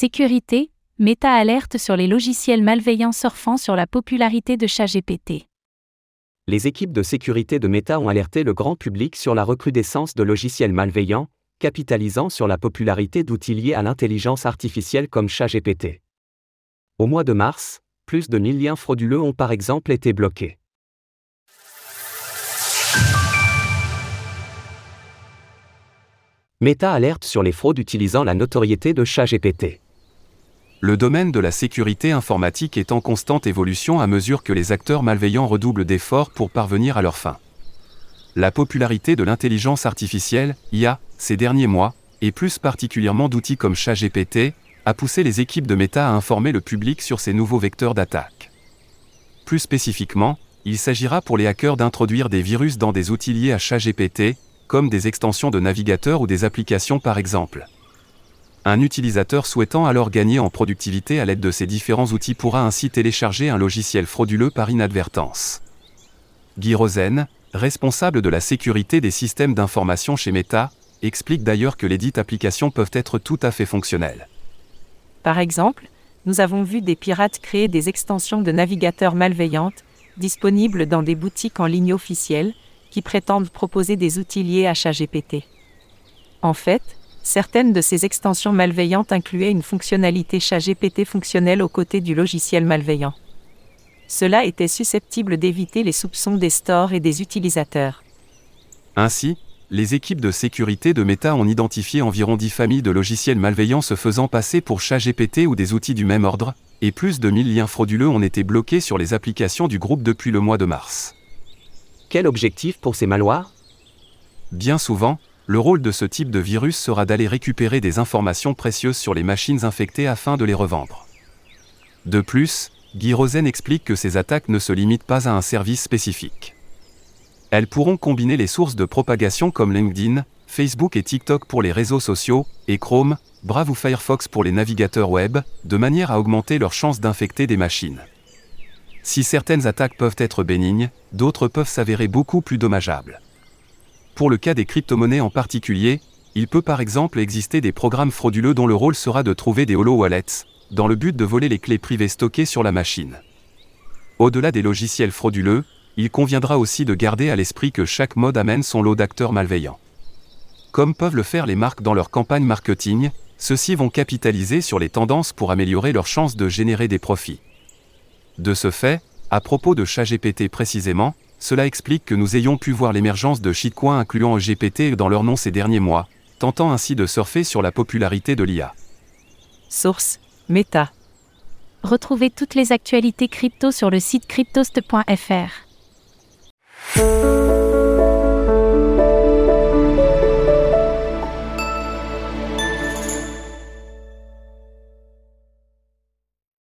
Sécurité, Meta alerte sur les logiciels malveillants surfant sur la popularité de ChatGPT. Les équipes de sécurité de Meta ont alerté le grand public sur la recrudescence de logiciels malveillants, capitalisant sur la popularité d'outils liés à l'intelligence artificielle comme ChatGPT. Au mois de mars, plus de 1000 liens frauduleux ont par exemple été bloqués. Meta alerte sur les fraudes utilisant la notoriété de ChatGPT. Le domaine de la sécurité informatique est en constante évolution à mesure que les acteurs malveillants redoublent d'efforts pour parvenir à leur fin. La popularité de l'intelligence artificielle, IA, ces derniers mois, et plus particulièrement d'outils comme ChatGPT, a poussé les équipes de Meta à informer le public sur ces nouveaux vecteurs d'attaque. Plus spécifiquement, il s'agira pour les hackers d'introduire des virus dans des outils liés à ChatGPT, comme des extensions de navigateurs ou des applications par exemple. Un utilisateur souhaitant alors gagner en productivité à l'aide de ces différents outils pourra ainsi télécharger un logiciel frauduleux par inadvertance. Guy Rosen, responsable de la sécurité des systèmes d'information chez Meta, explique d'ailleurs que les dites applications peuvent être tout à fait fonctionnelles. Par exemple, nous avons vu des pirates créer des extensions de navigateurs malveillantes, disponibles dans des boutiques en ligne officielles, qui prétendent proposer des outils liés à ChatGPT. En fait, certaines de ces extensions malveillantes incluaient une fonctionnalité ChatGPT fonctionnelle aux côtés du logiciel malveillant. Cela était susceptible d'éviter les soupçons des stores et des utilisateurs. Ainsi, les équipes de sécurité de Meta ont identifié environ 10 familles de logiciels malveillants se faisant passer pour ChatGPT ou des outils du même ordre, et plus de 1000 liens frauduleux ont été bloqués sur les applications du groupe depuis le mois de mars. Quel objectif pour ces malwares Bien souvent, le rôle de ce type de virus sera d'aller récupérer des informations précieuses sur les machines infectées afin de les revendre. De plus, Guy Rosen explique que ces attaques ne se limitent pas à un service spécifique. Elles pourront combiner les sources de propagation comme LinkedIn, Facebook et TikTok pour les réseaux sociaux, et Chrome, Brave ou Firefox pour les navigateurs web, de manière à augmenter leurs chances d'infecter des machines. Si certaines attaques peuvent être bénignes, d'autres peuvent s'avérer beaucoup plus dommageables. Pour le cas des crypto-monnaies en particulier, il peut par exemple exister des programmes frauduleux dont le rôle sera de trouver des holo wallets, dans le but de voler les clés privées stockées sur la machine. Au-delà des logiciels frauduleux, il conviendra aussi de garder à l'esprit que chaque mode amène son lot d'acteurs malveillants. Comme peuvent le faire les marques dans leur campagne marketing, ceux-ci vont capitaliser sur les tendances pour améliorer leurs chances de générer des profits. De ce fait, à propos de ChatGPT précisément, cela explique que nous ayons pu voir l'émergence de shitcoins incluant GPT dans leur nom ces derniers mois, tentant ainsi de surfer sur la popularité de l'IA. Source Meta. Retrouvez toutes les actualités crypto sur le site cryptost.fr.